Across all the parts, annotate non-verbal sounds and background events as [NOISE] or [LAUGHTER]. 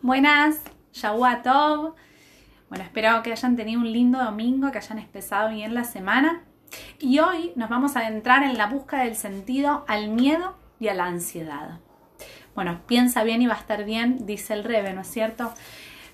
Buenas, Tov. Bueno, espero que hayan tenido un lindo domingo, que hayan empezado bien la semana. Y hoy nos vamos a adentrar en la búsqueda del sentido al miedo y a la ansiedad. Bueno, piensa bien y va a estar bien, dice el Rebe, ¿no es cierto?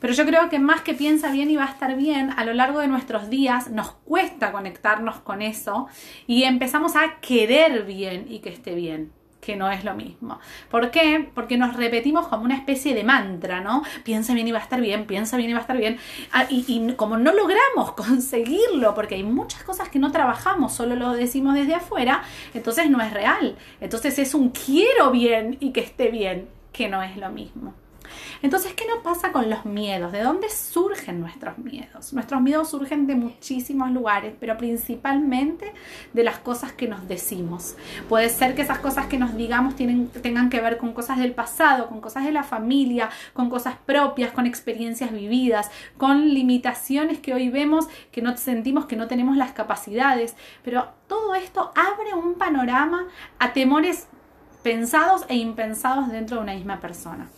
Pero yo creo que más que piensa bien y va a estar bien, a lo largo de nuestros días nos cuesta conectarnos con eso y empezamos a querer bien y que esté bien que no es lo mismo. ¿Por qué? Porque nos repetimos como una especie de mantra, ¿no? Piensa bien y va a estar bien, piensa bien y va a estar bien. Ah, y, y, como no logramos [LAUGHS] conseguirlo, porque hay muchas cosas que no trabajamos, solo lo decimos desde afuera, entonces no es real. Entonces es un quiero bien y que esté bien, que no es lo mismo. Entonces, ¿qué nos pasa con los miedos? ¿De dónde surgen nuestros miedos? Nuestros miedos surgen de muchísimos lugares, pero principalmente de las cosas que nos decimos. Puede ser que esas cosas que nos digamos tengan que ver con cosas del pasado, con cosas de la familia, con cosas propias, con experiencias vividas, con limitaciones que hoy vemos que no sentimos que no tenemos las capacidades, pero todo esto abre un panorama a temores pensados e impensados dentro de una misma persona.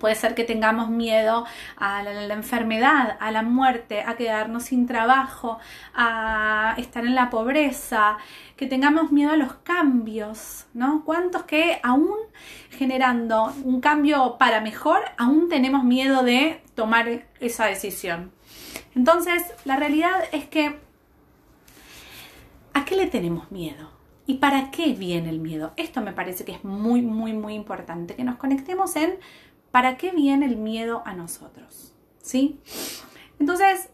Puede ser que tengamos miedo a la, enfermedad, a la muerte, a quedarnos sin trabajo, a estar en la pobreza, que tengamos miedo a los cambios, ¿no? ¿Cuántos que aún generando un cambio para mejor, aún tenemos miedo de tomar esa decisión? Entonces, la realidad es que, ¿a qué le tenemos miedo? ¿Y para qué viene el miedo? Esto me parece que es muy, muy, muy importante, que nos conectemos en ¿Para qué viene el miedo a nosotros? ¿Sí? Entonces,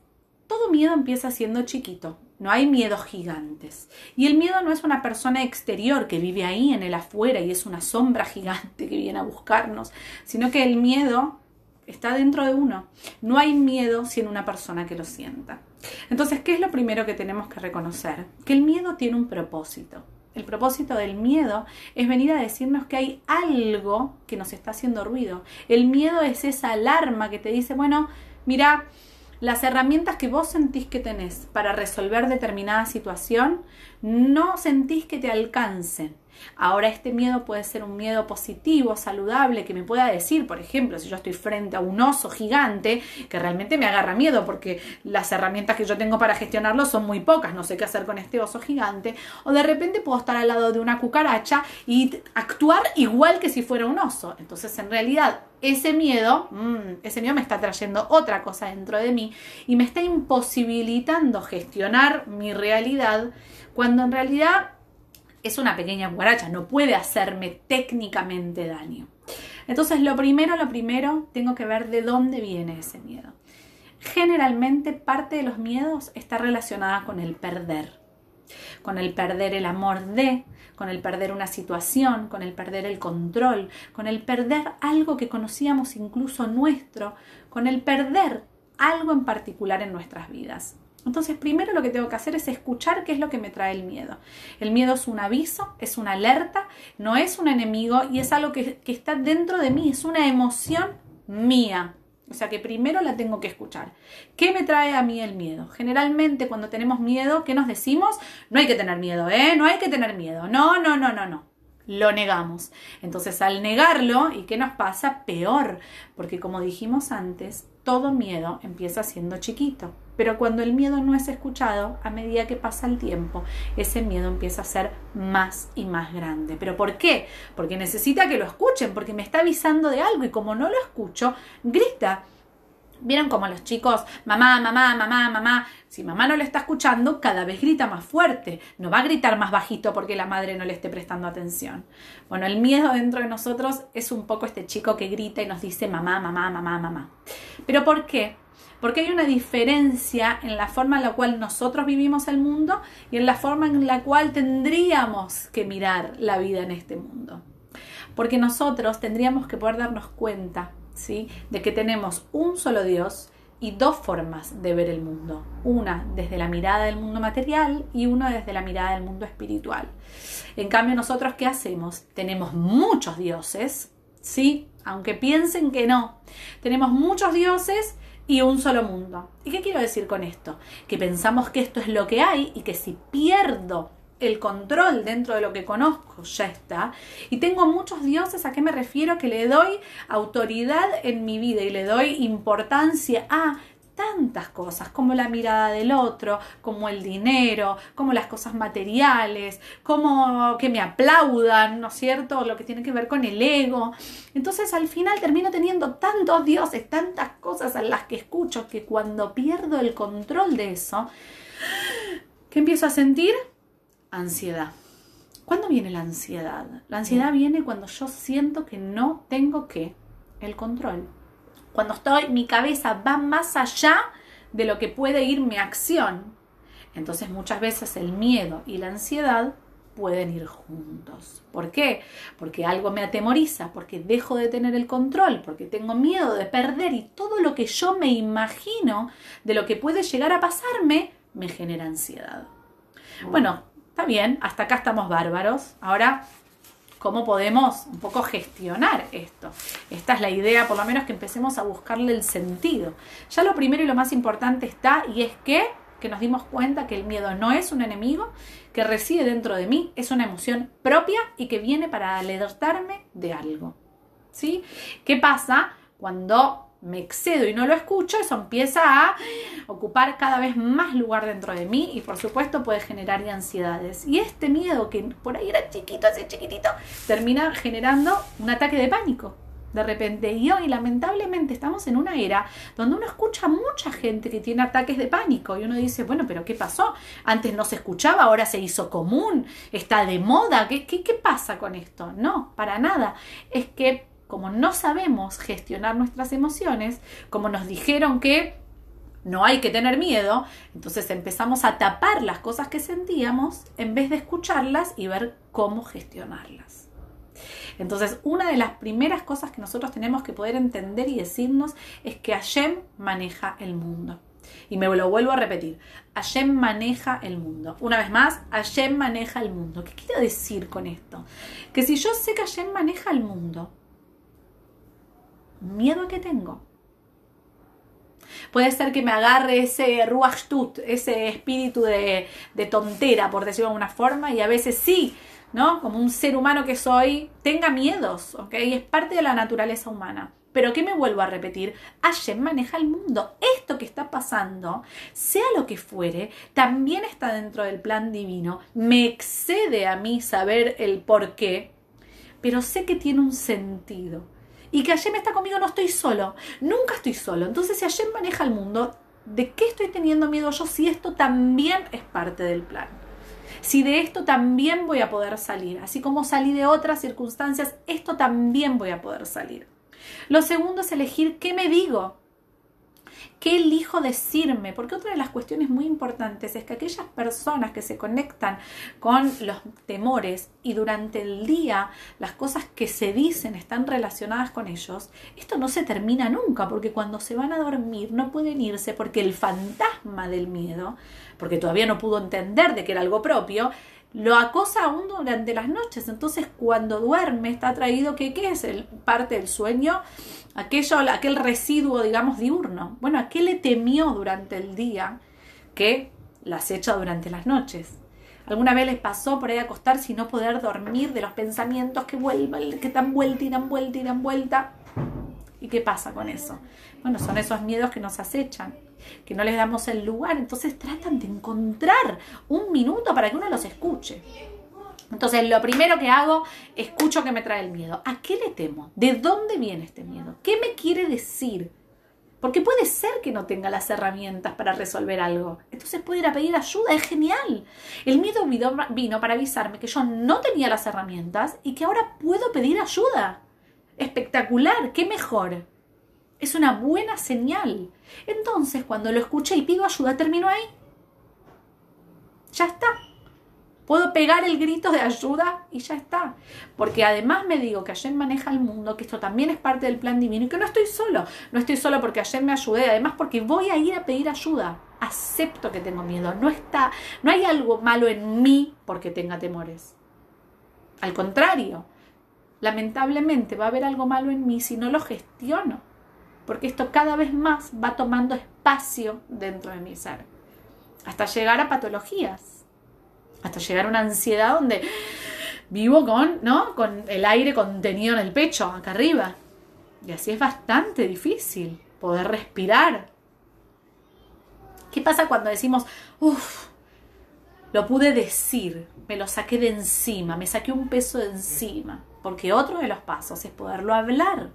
todo miedo empieza siendo chiquito. No hay miedos gigantes. Y el miedo no es una persona exterior que vive ahí en el afuera y es una sombra [LAUGHS] gigante que viene a buscarnos, sino que el miedo está dentro de uno. No hay miedo sin una persona que lo sienta. Entonces, ¿qué es lo primero que tenemos que reconocer? Que el miedo tiene un propósito. El propósito del miedo es venir a decirnos que hay algo que nos está haciendo ruido. El miedo es esa alarma que te dice, bueno, mira, las herramientas que vos sentís que tenés para resolver determinada situación, no sentís que te alcancen. Ahora este miedo puede ser un miedo positivo, saludable, que me pueda decir, por ejemplo, si yo estoy frente a un oso gigante, que realmente me agarra miedo porque las herramientas que yo tengo para gestionarlo son muy pocas, no sé qué hacer con este oso gigante, o de repente puedo estar al lado de una cucaracha y actuar igual que si fuera un oso. Entonces, en realidad, ese miedo, mm, ese miedo me está trayendo otra cosa dentro de mí y me está imposibilitando gestionar mi realidad cuando en realidad es una pequeña cucaracha, no puede hacerme técnicamente daño. Entonces, lo primero, lo primero, tengo que ver de dónde viene ese miedo. Generalmente parte de los miedos está relacionada con el perder, con el perder el amor de, con el perder una situación, con el perder el control, con el perder algo que conocíamos incluso nuestro, con el perder algo en particular en nuestras vidas. Entonces, primero lo que tengo que hacer es escuchar qué es lo que me trae el miedo. El miedo es un aviso, es una alerta, no es un enemigo y es algo que, está dentro de mí, es una emoción mía. O sea que primero la tengo que escuchar. ¿Qué me trae a mí el miedo? Generalmente cuando tenemos miedo, ¿qué nos decimos? No hay que tener miedo, ¿eh? No hay que tener miedo. No, no, no, no, no lo negamos. Entonces al negarlo, ¿y qué nos pasa? Peor, porque como dijimos antes, todo miedo empieza siendo chiquito. Pero cuando el miedo no es escuchado, a medida que pasa el tiempo, ese miedo empieza a ser más y más grande. ¿Pero por qué? Porque necesita que lo escuchen, porque me está avisando de algo y como no lo escucho, grita. ¿Vieron como los chicos, mamá, mamá, mamá, mamá? Si mamá no le está escuchando, cada vez grita más fuerte. No va a gritar más bajito porque la madre no le esté prestando atención. Bueno, el miedo dentro de nosotros es un poco este chico que grita y nos dice mamá, mamá, mamá, mamá. ¿Pero por qué? Porque hay una diferencia en la forma en la cual nosotros vivimos el mundo y en la forma en la cual tendríamos que mirar la vida en este mundo. Porque nosotros tendríamos que poder darnos cuenta de que tenemos un solo Dios y dos formas de ver el mundo. Una desde la mirada del mundo material y una desde la mirada del mundo espiritual. En cambio, nosotros, ¿qué hacemos? Tenemos muchos dioses, ¿sí? Aunque piensen que no. Tenemos muchos dioses y un solo mundo. ¿Y qué quiero decir con esto? Que pensamos que esto es lo que hay y que si pierdo el control dentro de lo que conozco ya está. Y tengo muchos dioses, ¿a qué me refiero? Que le doy autoridad en mi vida y le doy importancia a tantas cosas, como la mirada del otro, como el dinero, como las cosas materiales, como que me aplaudan, ¿no es cierto? Lo que tiene que ver con el ego. Entonces al final termino teniendo tantos dioses, tantas cosas a las que escucho, que cuando pierdo el control de eso, ¿qué empiezo a sentir? Ansiedad. ¿Cuándo viene la ansiedad? La ansiedad viene cuando yo siento que no tengo que el control cuando estoy, mi cabeza va más allá de lo que puede ir mi acción. Entonces muchas veces el miedo y la ansiedad pueden ir juntos. ¿Por qué? Porque algo me atemoriza, porque dejo de tener el control, porque tengo miedo de perder y todo lo que yo me imagino de lo que puede llegar a pasarme me genera ansiedad. Bueno, está bien, hasta acá estamos bárbaros. Ahora cómo podemos un poco gestionar esto. Esta es la idea, por lo menos que empecemos a buscarle el sentido. Ya lo primero y lo más importante está y es que que nos dimos cuenta que el miedo no es un enemigo, que reside dentro de mí, es una emoción propia y que viene para alertarme de algo. ¿Sí? ¿Qué pasa cuando me excedo y no lo escucho, eso empieza a ocupar cada vez más lugar dentro de mí y por supuesto puede generar ansiedades. Y este miedo que por ahí era chiquito, así chiquitito, termina generando un ataque de pánico. De repente, y hoy lamentablemente estamos en una era donde uno escucha a mucha gente que tiene ataques de pánico y uno dice, bueno, pero ¿qué pasó? Antes no se escuchaba, ahora se hizo común, está de moda, ¿qué, qué, qué pasa con esto? No, para nada. Es que como no sabemos gestionar nuestras emociones, como nos dijeron que no hay que tener miedo, entonces empezamos a tapar las cosas que sentíamos en vez de escucharlas y ver cómo gestionarlas. Entonces, una de las primeras cosas que nosotros tenemos que poder entender y decirnos es que Hashem maneja el mundo. Y me lo vuelvo a repetir, Hashem maneja el mundo. Una vez más, Hashem maneja el mundo. ¿Qué quiero decir con esto? Que si yo sé que Hashem maneja el mundo, miedo que tengo. Puede ser que me agarre ese ruachtut, ese espíritu de, de, tontera, por decirlo de alguna forma, y a veces sí, ¿no? Como un ser humano que soy, tenga miedos, ¿ok? Es parte de la naturaleza humana. Pero ¿qué me vuelvo a repetir? Hashem maneja el mundo. Esto que está pasando, sea lo que fuere, también está dentro del plan divino. Me excede a mí saber el por qué, pero sé que tiene un sentido y que Hashem está conmigo, no estoy solo, nunca estoy solo. Entonces, si Hashem maneja el mundo, ¿de qué estoy teniendo miedo yo si esto también es parte del plan? Si de esto también voy a poder salir, así como salí de otras circunstancias, esto también voy a poder salir. Lo segundo es elegir qué me digo, ¿Qué elijo decirme? Porque otra de las cuestiones muy importantes es que aquellas personas que se conectan con los temores y durante el día las cosas que se dicen están relacionadas con ellos, esto no se termina nunca, porque cuando se van a dormir no pueden irse porque el fantasma del miedo, porque todavía no pudo entender de que era algo propio, lo acosa aún durante las noches. Entonces, cuando duerme, está traído que, ¿qué es el, parte del sueño? Aquello, aquel residuo, digamos, diurno. Bueno, ¿a qué le temió durante el día que la acecha durante las noches? ¿Alguna vez les pasó por ahí acostarse y no poder dormir de los pensamientos que vuelven, que dan vuelta y dan vuelta y dan vuelta? ¿Y qué pasa con eso? Bueno, son esos miedos que nos acechan que no les damos el lugar. Entonces tratan de encontrar un minuto para que uno los escuche. Entonces, lo primero que hago, escucho que me trae el miedo. ¿A qué le temo? ¿De dónde viene este miedo? ¿Qué me quiere decir? Porque puede ser que no tenga las herramientas para resolver algo. Entonces puedo ir a pedir ayuda, es genial. El miedo vino para avisarme que yo no tenía las herramientas y que ahora puedo pedir ayuda. Espectacular, qué mejor. Es una buena señal. Entonces, cuando lo escuché y pido ayuda, termino ahí. Ya está. Puedo pegar el grito de ayuda y ya está. Porque además me digo que ayer maneja el mundo, que esto también es parte del plan divino y que no estoy solo. No estoy solo porque ayer me ayudé, además porque voy a ir a pedir ayuda. Acepto que tengo miedo. No está, no hay algo malo en mí porque tenga temores. Al contrario, lamentablemente va a haber algo malo en mí si no lo gestiono porque esto cada vez más va tomando espacio dentro de mi ser, hasta llegar a patologías. hasta llegar a una ansiedad donde vivo con, ¿no? Con el aire contenido en el pecho, acá arriba. Y así es bastante difícil poder respirar. ¿Qué pasa cuando decimos, uff, lo pude decir, me lo saqué de encima, me saqué un peso de encima? Porque otro de los pasos es poderlo hablar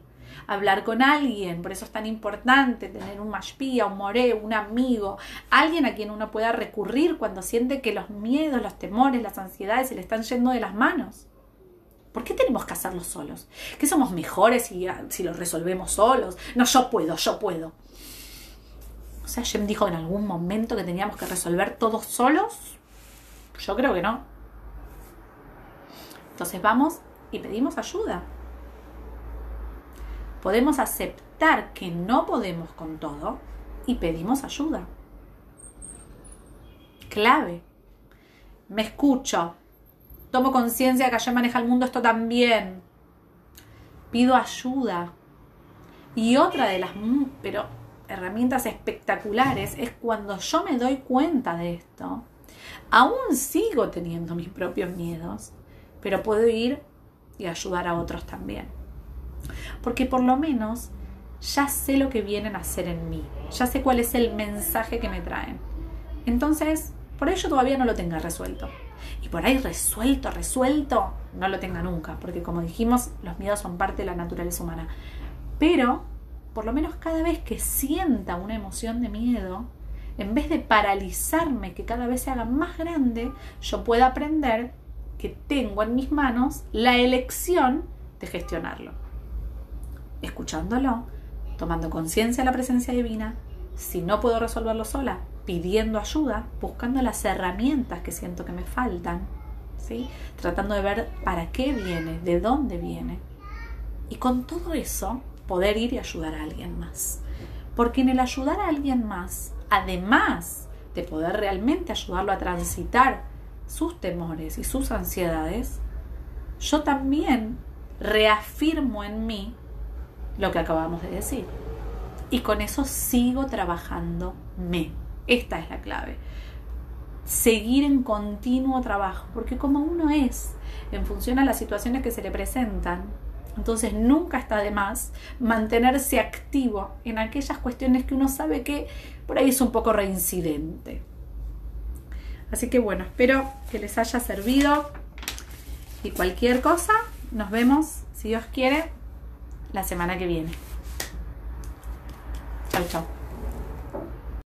hablar con alguien, por eso es tan importante tener un mashpia, un moré, un amigo, alguien a quien uno pueda recurrir cuando siente que los miedos, los temores, las ansiedades se le están yendo de las manos. ¿Por qué tenemos que hacerlo solos? ¿Que somos mejores si, si lo resolvemos solos? No, yo puedo, yo puedo. O sea, Jem dijo en algún momento que teníamos que resolver todos solos. Yo creo que no. Entonces vamos y pedimos ayuda podemos aceptar que no podemos con todo y pedimos ayuda. Clave. Me escucho. Tomo conciencia que allá maneja el mundo esto también. Pido ayuda. Y otra de las pero herramientas espectaculares es cuando yo me doy cuenta de esto. Aún sigo teniendo mis propios miedos, pero puedo ir y ayudar a otros también porque por lo menos ya sé lo que vienen a hacer en mí, ya sé cuál es el mensaje que me traen. Entonces, por ello todavía no lo tenga resuelto. Y por ahí resuelto, resuelto, no lo tenga nunca, porque como dijimos, los miedos son parte de la naturaleza humana. Pero, por lo menos cada vez que sienta una emoción de miedo, en vez de paralizarme, que cada vez se haga más grande, yo pueda aprender que tengo en mis manos la elección de gestionarlo escuchándolo, tomando conciencia de la presencia divina, si no puedo resolverlo sola, pidiendo ayuda, buscando las herramientas que siento que me faltan, ¿sí? tratando de ver para qué viene, de dónde viene. Y con todo eso, poder ir y ayudar a alguien más. Porque en el ayudar a alguien más, además de poder realmente ayudarlo a transitar sus temores y sus ansiedades, yo también reafirmo en mí lo que acabamos de decir. Y con eso sigo trabajando me. Esta es la clave. Seguir en continuo trabajo, porque como uno es, en función a las situaciones que se le presentan, entonces nunca está de más mantenerse activo en aquellas cuestiones que uno sabe que por ahí es un poco reincidente. Así que bueno, espero que les haya servido y cualquier cosa, nos vemos, si Dios quiere, la semana que viene. Chau, chau.